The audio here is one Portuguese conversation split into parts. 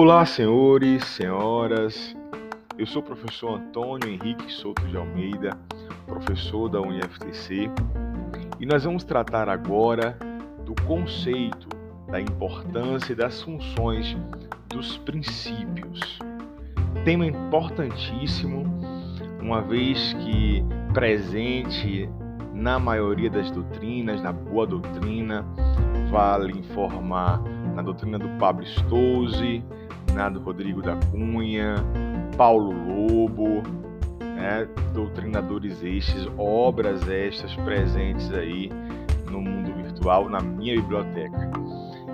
Olá, senhores, senhoras. Eu sou o professor Antônio Henrique Souto de Almeida, professor da UniFTC, e nós vamos tratar agora do conceito, da importância e das funções dos princípios. Tema importantíssimo, uma vez que presente na maioria das doutrinas, na boa doutrina, vale informar na doutrina do Pablo Stouze, na do Rodrigo da Cunha, Paulo Lobo, né, doutrinadores estes, obras estas presentes aí no mundo virtual, na minha biblioteca.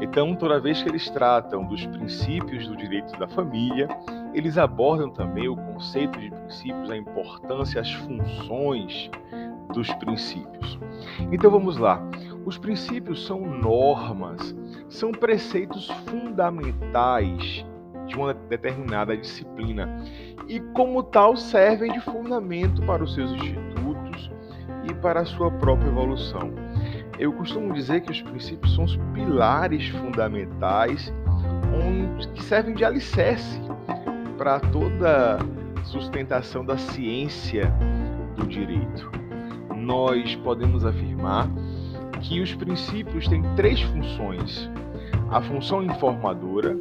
Então, toda vez que eles tratam dos princípios do direito da família, eles abordam também o conceito de princípios, a importância, as funções dos princípios. Então vamos lá. Os princípios são normas, são preceitos fundamentais de uma determinada disciplina e, como tal, servem de fundamento para os seus institutos e para a sua própria evolução. Eu costumo dizer que os princípios são os pilares fundamentais que servem de alicerce para toda sustentação da ciência do direito. Nós podemos afirmar que os princípios têm três funções: a função informadora,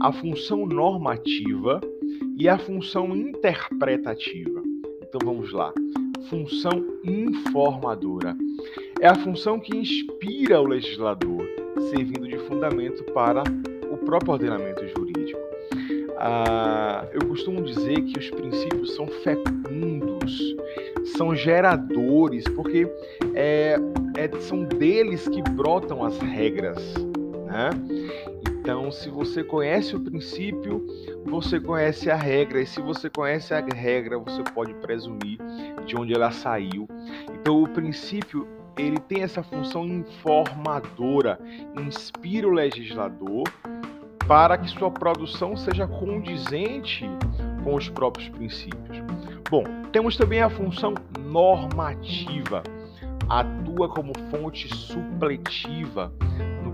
a função normativa e a função interpretativa. Então vamos lá. Função informadora é a função que inspira o legislador, servindo de fundamento para o próprio ordenamento jurídico. Ah, eu costumo dizer que os princípios são fecundos, são geradores, porque é, é, são deles que brotam as regras. Né? Então, se você conhece o princípio, você conhece a regra, e se você conhece a regra, você pode presumir de onde ela saiu. Então, o princípio ele tem essa função informadora, inspira o legislador para que sua produção seja condizente com os próprios princípios. Bom, temos também a função normativa, atua como fonte supletiva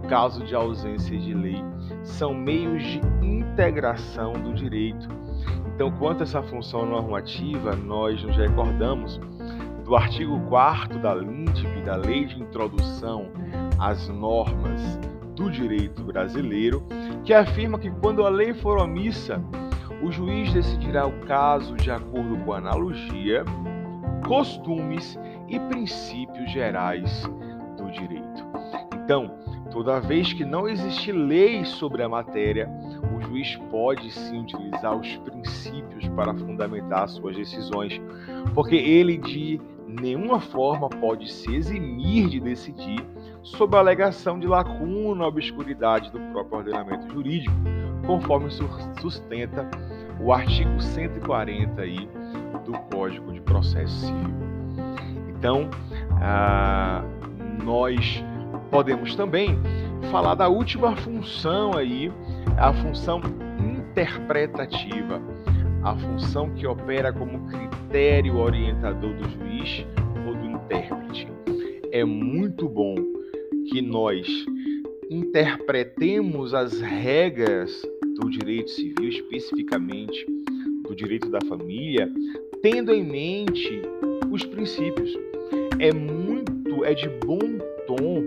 caso de ausência de lei. São meios de integração do direito. Então, quanto a essa função normativa, nós nos recordamos do artigo 4 da LINDB, da Lei de Introdução às Normas do Direito Brasileiro, que afirma que quando a lei for omissa, o juiz decidirá o caso de acordo com analogia, costumes e princípios gerais do direito. Então, toda vez que não existe lei sobre a matéria, o juiz pode sim utilizar os princípios para fundamentar suas decisões, porque ele de nenhuma forma pode se eximir de decidir sob a alegação de lacuna ou obscuridade do próprio ordenamento jurídico, conforme sustenta o artigo 140 aí do Código de Processo Civil. Então, ah, nós podemos também falar da última função aí, a função interpretativa, a função que opera como critério orientador do juiz ou do intérprete. É muito bom que nós interpretemos as regras do direito civil, especificamente do direito da família, tendo em mente os princípios. É muito, é de bom tom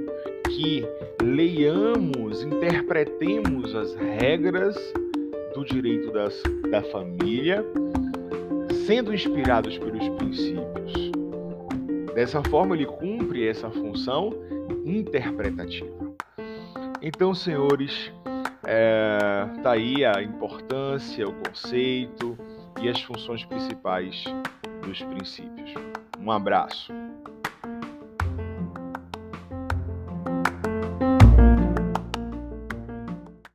que leiamos, interpretemos as regras do direito das, da família, sendo inspirados pelos princípios. Dessa forma, ele cumpre essa função interpretativa. Então, senhores, é, tá aí a importância, o conceito e as funções principais dos princípios. Um abraço.